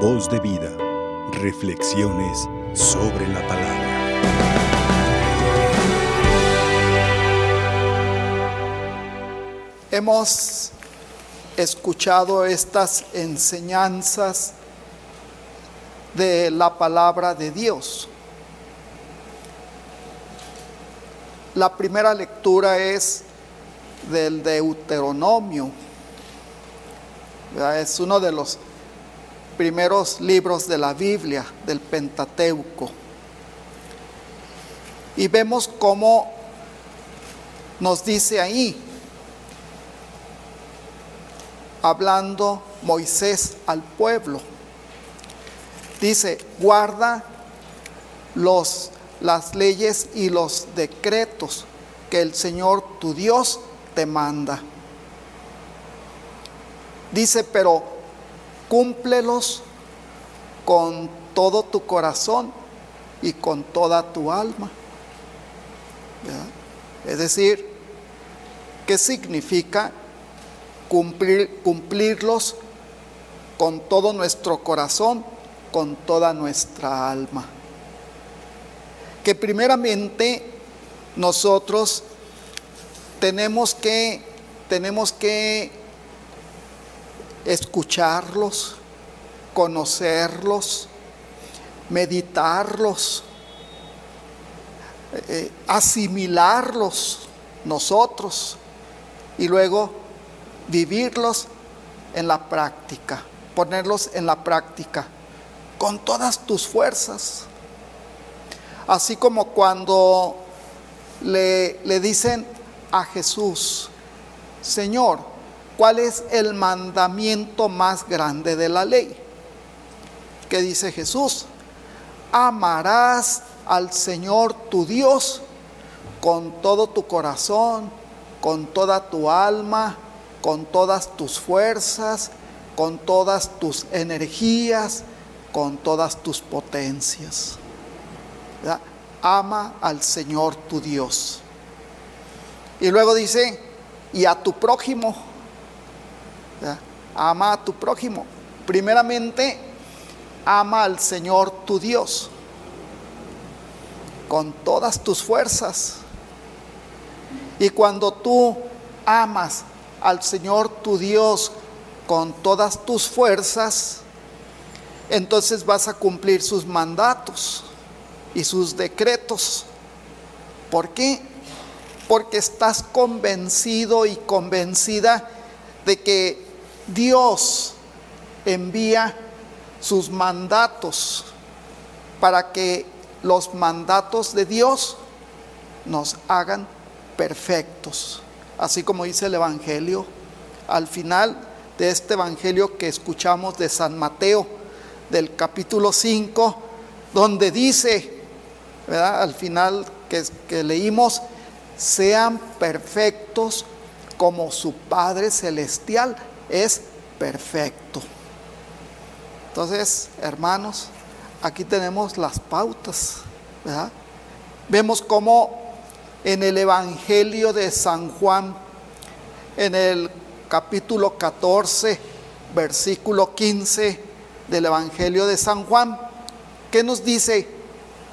Voz de vida. Reflexiones sobre la palabra. Hemos escuchado estas enseñanzas de la palabra de Dios. La primera lectura es del Deuteronomio. Es uno de los primeros libros de la Biblia, del Pentateuco. Y vemos cómo nos dice ahí, hablando Moisés al pueblo, dice, guarda los, las leyes y los decretos que el Señor tu Dios te manda. Dice, pero cúmplelos con todo tu corazón y con toda tu alma. Es decir, ¿qué significa cumplir, cumplirlos con todo nuestro corazón, con toda nuestra alma? Que primeramente nosotros tenemos que, tenemos que escucharlos, conocerlos, meditarlos, eh, asimilarlos nosotros y luego vivirlos en la práctica, ponerlos en la práctica con todas tus fuerzas. Así como cuando le, le dicen a Jesús, Señor, ¿cuál es el mandamiento más grande de la ley? ¿Qué dice Jesús? Amarás al Señor tu Dios con todo tu corazón, con toda tu alma, con todas tus fuerzas, con todas tus energías, con todas tus potencias. Ama al Señor tu Dios. Y luego dice, y a tu prójimo. Ama a tu prójimo. Primeramente, ama al Señor tu Dios con todas tus fuerzas. Y cuando tú amas al Señor tu Dios con todas tus fuerzas, entonces vas a cumplir sus mandatos y sus decretos. ¿Por qué? Porque estás convencido y convencida de que Dios envía sus mandatos para que los mandatos de Dios nos hagan perfectos. Así como dice el Evangelio, al final de este Evangelio que escuchamos de San Mateo, del capítulo 5, donde dice, al final que, que leímos, sean perfectos como su Padre Celestial es perfecto. Entonces, hermanos, aquí tenemos las pautas. Vemos cómo en el Evangelio de San Juan, en el capítulo 14, versículo 15 del Evangelio de San Juan, ¿qué nos dice?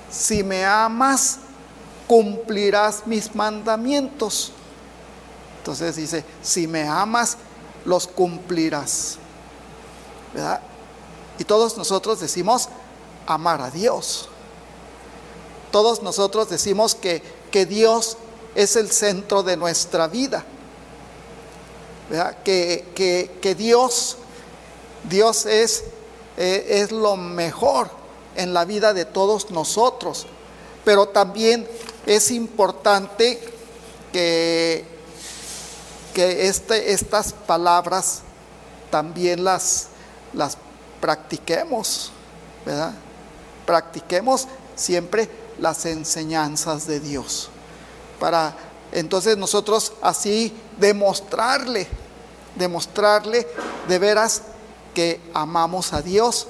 Si me amas, cumplirás mis mandamientos. Entonces dice, si me amas, los cumplirás. ¿Verdad? Y todos nosotros decimos amar a Dios. Todos nosotros decimos que, que Dios es el centro de nuestra vida. ¿Verdad? Que, que, que Dios, Dios es, eh, es lo mejor en la vida de todos nosotros. Pero también es importante que, que este, estas palabras también las, las practiquemos, ¿verdad? Practiquemos siempre las enseñanzas de Dios. Para entonces nosotros así demostrarle, demostrarle de veras que amamos a Dios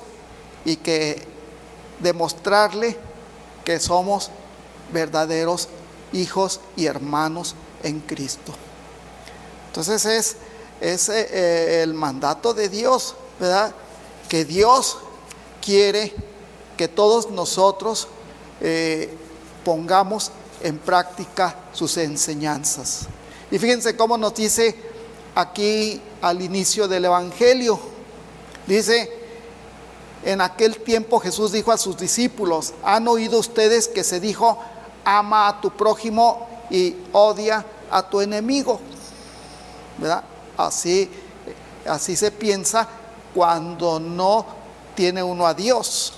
y que demostrarle que somos verdaderos hijos y hermanos en Cristo. Entonces es, es eh, el mandato de Dios, ¿verdad? Que Dios quiere que todos nosotros eh, pongamos en práctica sus enseñanzas. Y fíjense cómo nos dice aquí al inicio del Evangelio. Dice, en aquel tiempo Jesús dijo a sus discípulos, han oído ustedes que se dijo, ama a tu prójimo y odia a tu enemigo. ¿Verdad? Así, así se piensa cuando no tiene uno a Dios.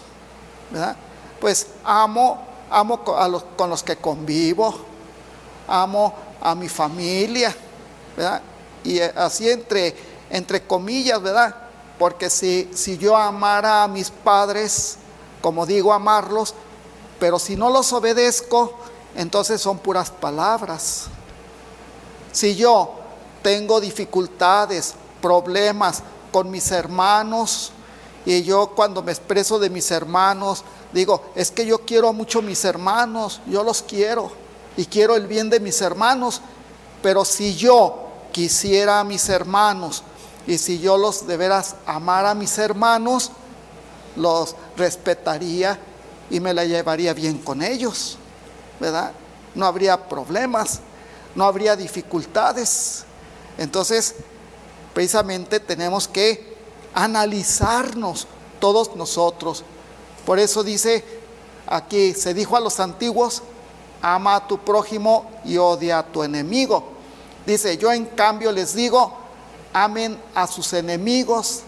Pues amo, amo a los, con los que convivo, amo a mi familia. Y así entre, entre comillas, ¿verdad? Porque si, si yo amara a mis padres, como digo, amarlos, pero si no los obedezco, entonces son puras palabras. Si yo tengo dificultades, problemas con mis hermanos, y yo cuando me expreso de mis hermanos, digo, es que yo quiero mucho a mis hermanos, yo los quiero y quiero el bien de mis hermanos, pero si yo quisiera a mis hermanos y si yo los de veras amara a mis hermanos, los respetaría y me la llevaría bien con ellos, ¿verdad? No habría problemas, no habría dificultades. Entonces, precisamente tenemos que analizarnos todos nosotros. Por eso dice aquí, se dijo a los antiguos, ama a tu prójimo y odia a tu enemigo. Dice, yo en cambio les digo, amen a sus enemigos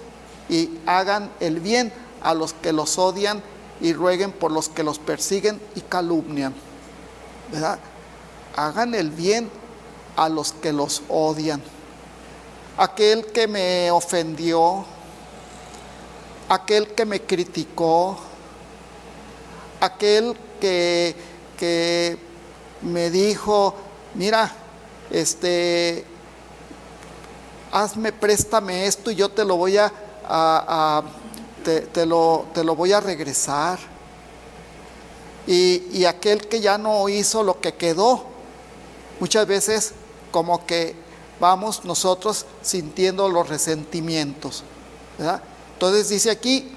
y hagan el bien a los que los odian y rueguen por los que los persiguen y calumnian. ¿Verdad? Hagan el bien a los que los odian. Aquel que me ofendió, aquel que me criticó, aquel que, que me dijo, mira, este, hazme, préstame esto y yo te lo voy a, te, lo, te, lo, voy a regresar. Y, y aquel que ya no hizo lo que quedó, muchas veces como que vamos nosotros sintiendo los resentimientos. Entonces dice aquí,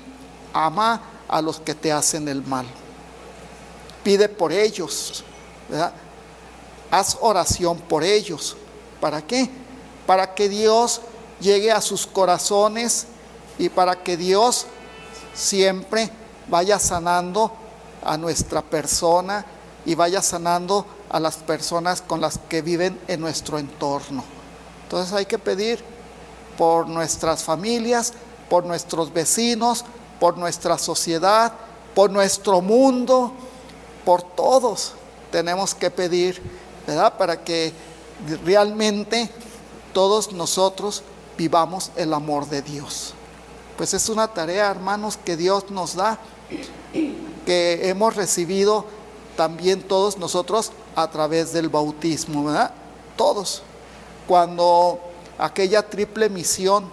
ama a los que te hacen el mal. Pide por ellos. Haz oración por ellos. ¿Para qué? Para que Dios llegue a sus corazones y para que Dios siempre vaya sanando a nuestra persona y vaya sanando a las personas con las que viven en nuestro entorno. Entonces hay que pedir por nuestras familias, por nuestros vecinos, por nuestra sociedad, por nuestro mundo, por todos. Tenemos que pedir, ¿verdad? Para que realmente todos nosotros vivamos el amor de Dios. Pues es una tarea, hermanos, que Dios nos da, que hemos recibido también todos nosotros a través del bautismo, ¿verdad? Todos. Cuando aquella triple misión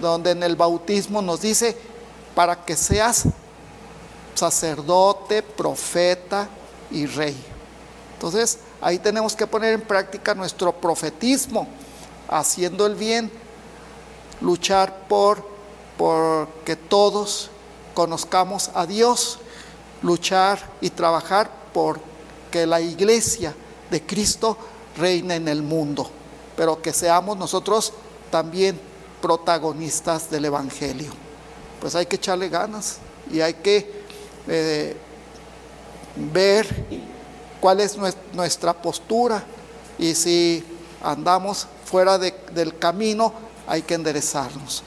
donde en el bautismo nos dice, para que seas sacerdote, profeta y rey. Entonces, ahí tenemos que poner en práctica nuestro profetismo, haciendo el bien, luchar por, por que todos conozcamos a Dios, luchar y trabajar por que la iglesia de Cristo reine en el mundo, pero que seamos nosotros también protagonistas del Evangelio. Pues hay que echarle ganas y hay que eh, ver cuál es nuestra postura y si andamos fuera del camino hay que enderezarnos.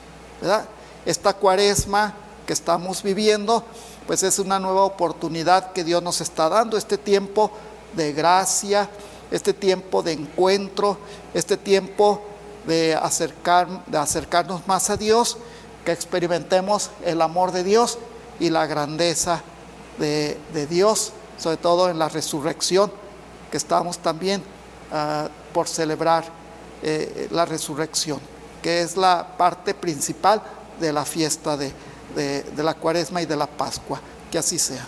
Esta cuaresma que estamos viviendo, pues es una nueva oportunidad que Dios nos está dando, este tiempo de gracia, este tiempo de encuentro, este tiempo de, acercar, de acercarnos más a Dios, que experimentemos el amor de Dios y la grandeza de, Dios, sobre todo en la resurrección, que estamos también ah, por celebrar eh, la resurrección, que es la parte principal de la fiesta de, de la cuaresma y de la Pascua. Que así sea.